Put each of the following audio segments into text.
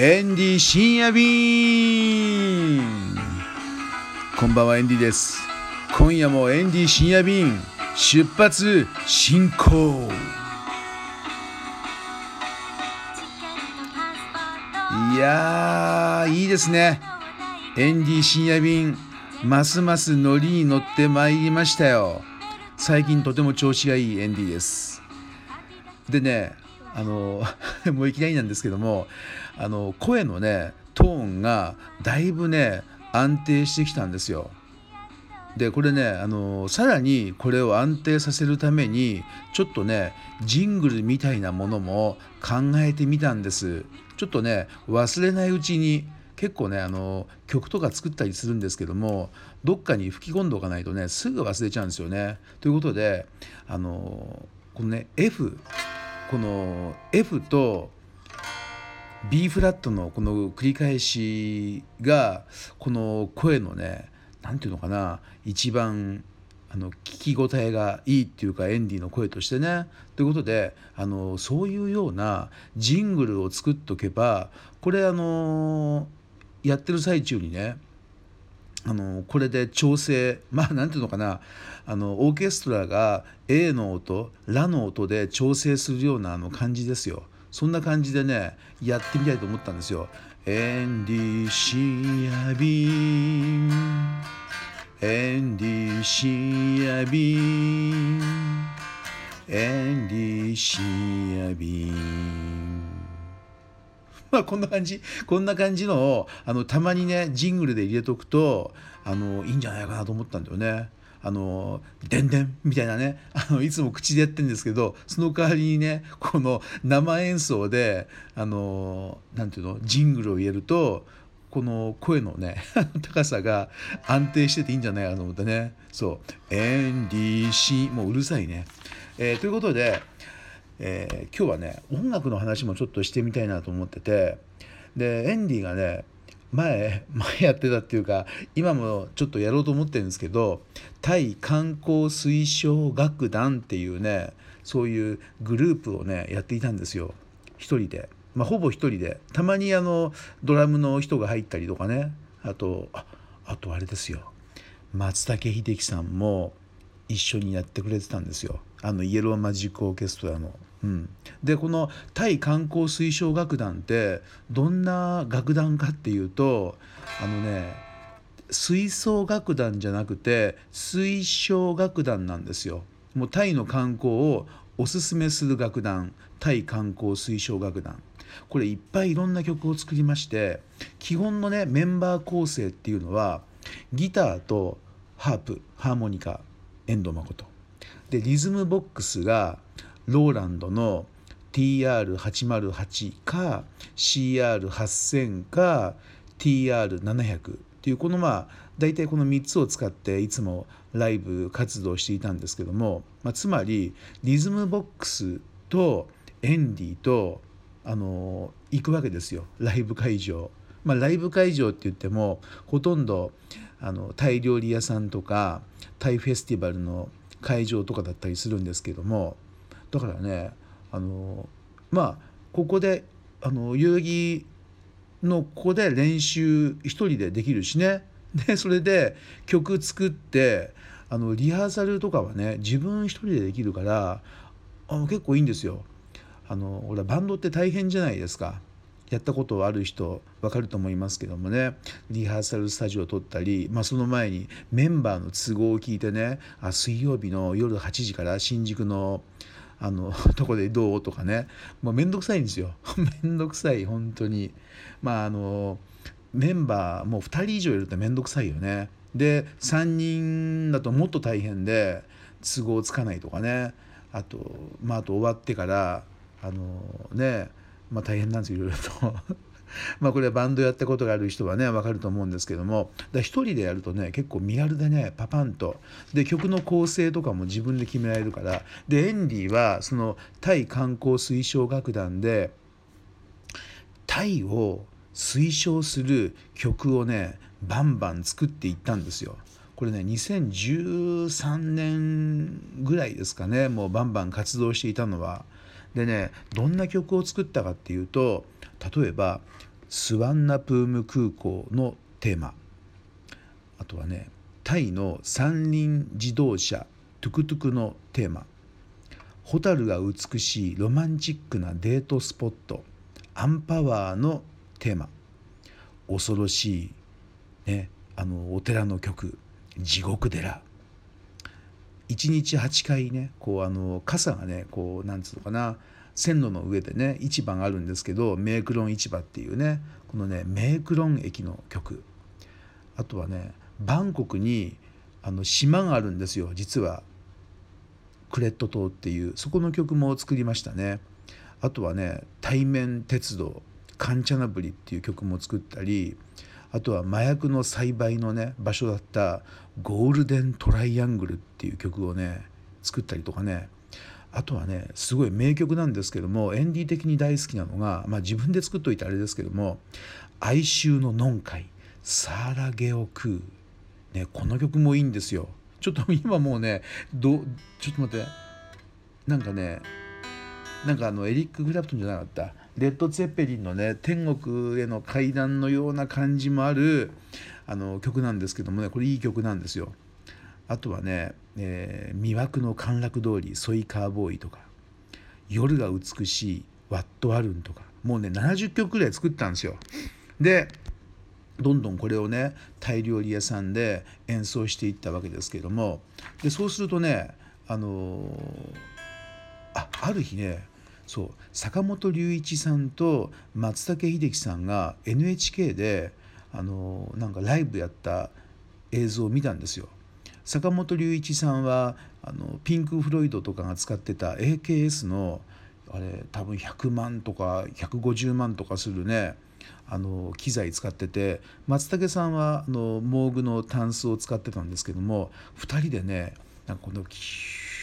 エンディ深夜便。こんばんはエンディです。今夜もエンディ深夜便出発進行。いやーいいですね。エンディ深夜便ますますノリに乗ってまいりましたよ。最近とても調子がいいエンディです。でねあの もういきなりなんですけどもあの声のねトーンがだいぶね安定してきたんですよ。でこれねあのさらにこれを安定させるためにちょっとねジングルみたいなものも考えてみたんですちょっとね忘れないうちに結構ねあの曲とか作ったりするんですけどもどっかに吹き込んでおかないとねすぐ忘れちゃうんですよね。ということであのこのね F この F と B フラットのこの繰り返しがこの声のね何て言うのかな一番あの聞き応えがいいっていうかエンディの声としてね。ということであのそういうようなジングルを作っとけばこれあのやってる最中にねあのこれで調整まあ何て言うのかなあのオーケストラが A の音ラの音で調整するようなあの感じですよ。そんな感じでねやってみたいと思ったんですよ。エンディシアビンエンディシアビンエンディシアビン まあこんな感じこんな感じのをあのたまにねジングルで入れとくとあのいいんじゃないかなと思ったんだよね。あの「でんでん」みたいなねあのいつも口でやってるんですけどその代わりにねこの生演奏であのなんていうのジングルを入れるとこの声のね 高さが安定してていいんじゃないかなと思ってねそう「エンディシーもううるさいね。えー、ということで、えー、今日はね音楽の話もちょっとしてみたいなと思っててでエンディがね前 前やってたっていうか今もちょっとやろうと思ってるんですけどタイ観光推奨楽団っていうねそういうグループをねやっていたんですよ。一人で、まあ、ほぼ一人で。たまにあのドラムの人が入ったりとかね。あとああとあれですよ。松武秀樹さんも一緒にやってくれてたんですよ。あのイエローマジックオーケストラの。うん、でこのタイ観光推奨楽団ってどんな楽団かっていうとあのね吹奏楽団じゃなくて推奨楽団なんですよ。もうタイの観光をおすすめする楽団タイ観光推奨楽団。これいっぱいいろんな曲を作りまして基本のねメンバー構成っていうのはギターとハープハーモニカ遠藤誠でリズムボックスがローランドの TR808 か CR8000 か TR700 っていうこのまあ大体この3つを使っていつもライブ活動していたんですけども、まあ、つまりリズムボックスとエンディとあの行くわけですよライブ会場。まあ、ライブ会場って言ってもほとんどあのタイ料理屋さんとかタイフェスティバルの会場とかだったりするんですけどもだからねあのまあここであの代々木のここで練習一人でできるしねでそれで曲作ってあのリハーサルとかはね自分一人でできるからあの結構いいんですよ。あの俺バンドって大変じゃないですか。やったことある人分かると思いますけどもねリハーサルスタジオを撮ったり、まあ、その前にメンバーの都合を聞いてねあ水曜日の夜8時から新宿のあの とこでどうとかね。もうめんどくさいんですよ。めんどくさい本当に。まああのメンバーもう2人以上いるとめんどくさいよね。で3人だともっと大変で都合つかないとかね。あとまああと終わってからあのねまあ大変なんですよいろいろと。まあこれはバンドやったことがある人はね分かると思うんですけども一人でやるとね結構身軽でねパパンとで曲の構成とかも自分で決められるからでエンディはそのタイ観光推奨楽団でタイを推奨する曲をねバンバン作っていったんですよ。これね2013年ぐらいですかねもうバンバン活動していたのは。でねどんな曲を作ったかっていうと例えばスワンナプーム空港のテーマ。あとはねタイの三輪自動車トゥクトゥクのテーマ。ホタルが美しいロマンチックなデートスポット。アンパワーのテーマ。恐ろしい、ね、あのお寺の曲。地獄寺。1日8回ねこうあの傘がねこうなんつうのかな。線路の上でね市場があるんですけどメークロン市場っていうねこのねメークロン駅の曲。あとはねバンコクにあの島があるんですよ実は。クレット島っていう。そこの曲も作りましたね。あとはね対面鉄道カンチャナブリっていう曲も作ったりあとは麻薬の栽培のね場所だったゴールデントライアングルっていう曲をね作ったりとかね。あとはねすごい名曲なんですけどもエンディ的に大好きなのが、まあ、自分で作っといてあれですけども「哀愁のノンカイサーラゲオクー」ねこの曲もいいんですよ。ちょっと今もうねどちょっと待って。なんかねなんかあのエリック・クラプトンじゃなかった？レッド・ツェッペリンのね天国への階段のような感じもあるあの曲なんですけどもねこれいい曲なんですよ。あとはね、えー、魅惑の陥落通りソイカーボーイとか夜が美しいワット・アルンとかもうね70曲くらい作ったんですよ。でどんどんこれをねタイ料理屋さんで演奏していったわけですけどもでそうするとねあのー、あある日ねそう坂本龍一さんと松武秀樹さんが NHK であのー、なんかライブやった映像を見たんですよ。坂本龍一さんはあのピンク・フロイドとかが使ってた AKS のあれ多分100万とか150万とかするねあの機材使ってて松竹さんはあのモーグのタンスを使ってたんですけども2人でねなんかこのキュー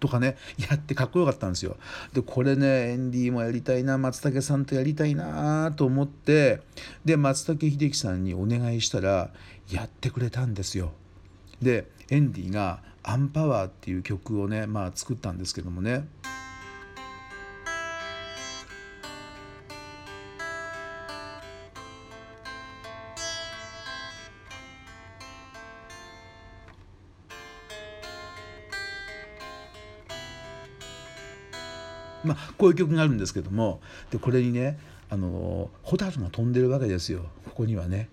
とかね やってかっこよかったんですよ。でこれねエンディもやりたいな松武さんとやりたいなと思ってで松武秀樹さんにお願いしたらやってくれたんですよ。でエンディが「アンパワー」っていう曲をねまあ作ったんですけどもねまあ、こういう曲があるんですけどもでこれにねあのホタルが飛んでるわけですよここにはね。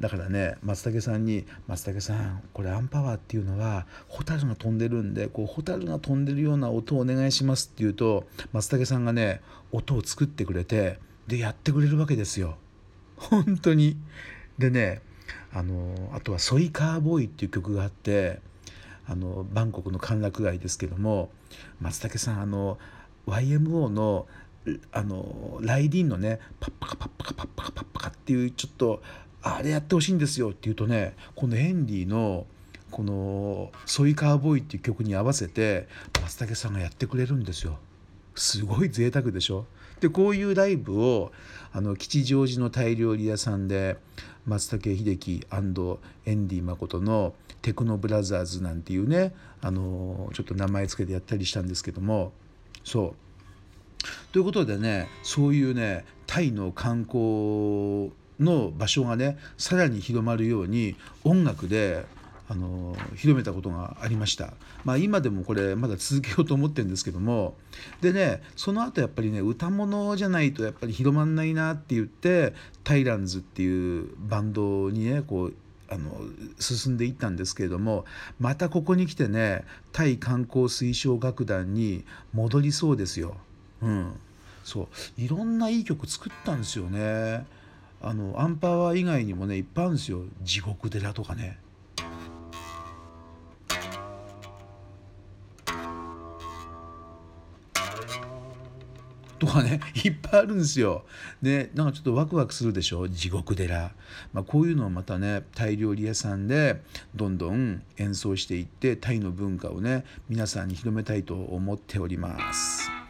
だからね松武さんに「松武さんこれアンパワーっていうのはホタルが飛んでるんでこうホタルが飛んでるような音をお願いします」って言うと松武さんがね音を作ってくれてでやってくれるわけですよ。本当にでねあのあとは「ソイカーボーイ」っていう曲があってあのバンコクの歓楽街ですけども松武さんあの YMO のあのライディーンのねパッパカパッパカパッパカパッパカっていうちょっとあれやってほしいんですよって言うとねこのヘンリーのこの「ソイカーボーイ」っていう曲に合わせて松武さんがやってくれるんですよ。すごい贅沢でしょ？でこういうライブをあの吉祥寺のタイ料理屋さんで松武秀樹エンディ誠のテクノブラザーズなんていうねあのちょっと名前つけてやったりしたんですけどもそう。ということでねそういうねタイの観光の場所がねさらに広まるように音楽であの広めたことがありました、まあ、今でもこれまだ続けようと思ってるんですけどもでねその後やっぱりね歌物じゃないとやっぱり広まんないなって言ってタイランズっていうバンドにねこうあの進んでいったんですけれどもまたここに来てねタイ観光推奨楽団に戻りそうですよ。うん、そういろんないい曲作ったんですよね。あのアンパワー以外にもねいっぱいあるんですよ地獄寺とかね。とかねいっぱいあるんですよ。でなんかちょっとワクワクするでしょ？地獄寺、まあ、こういうのをまたねタイ料理屋さんでどんどん演奏していってタイの文化をね皆さんに広めたいと思っております。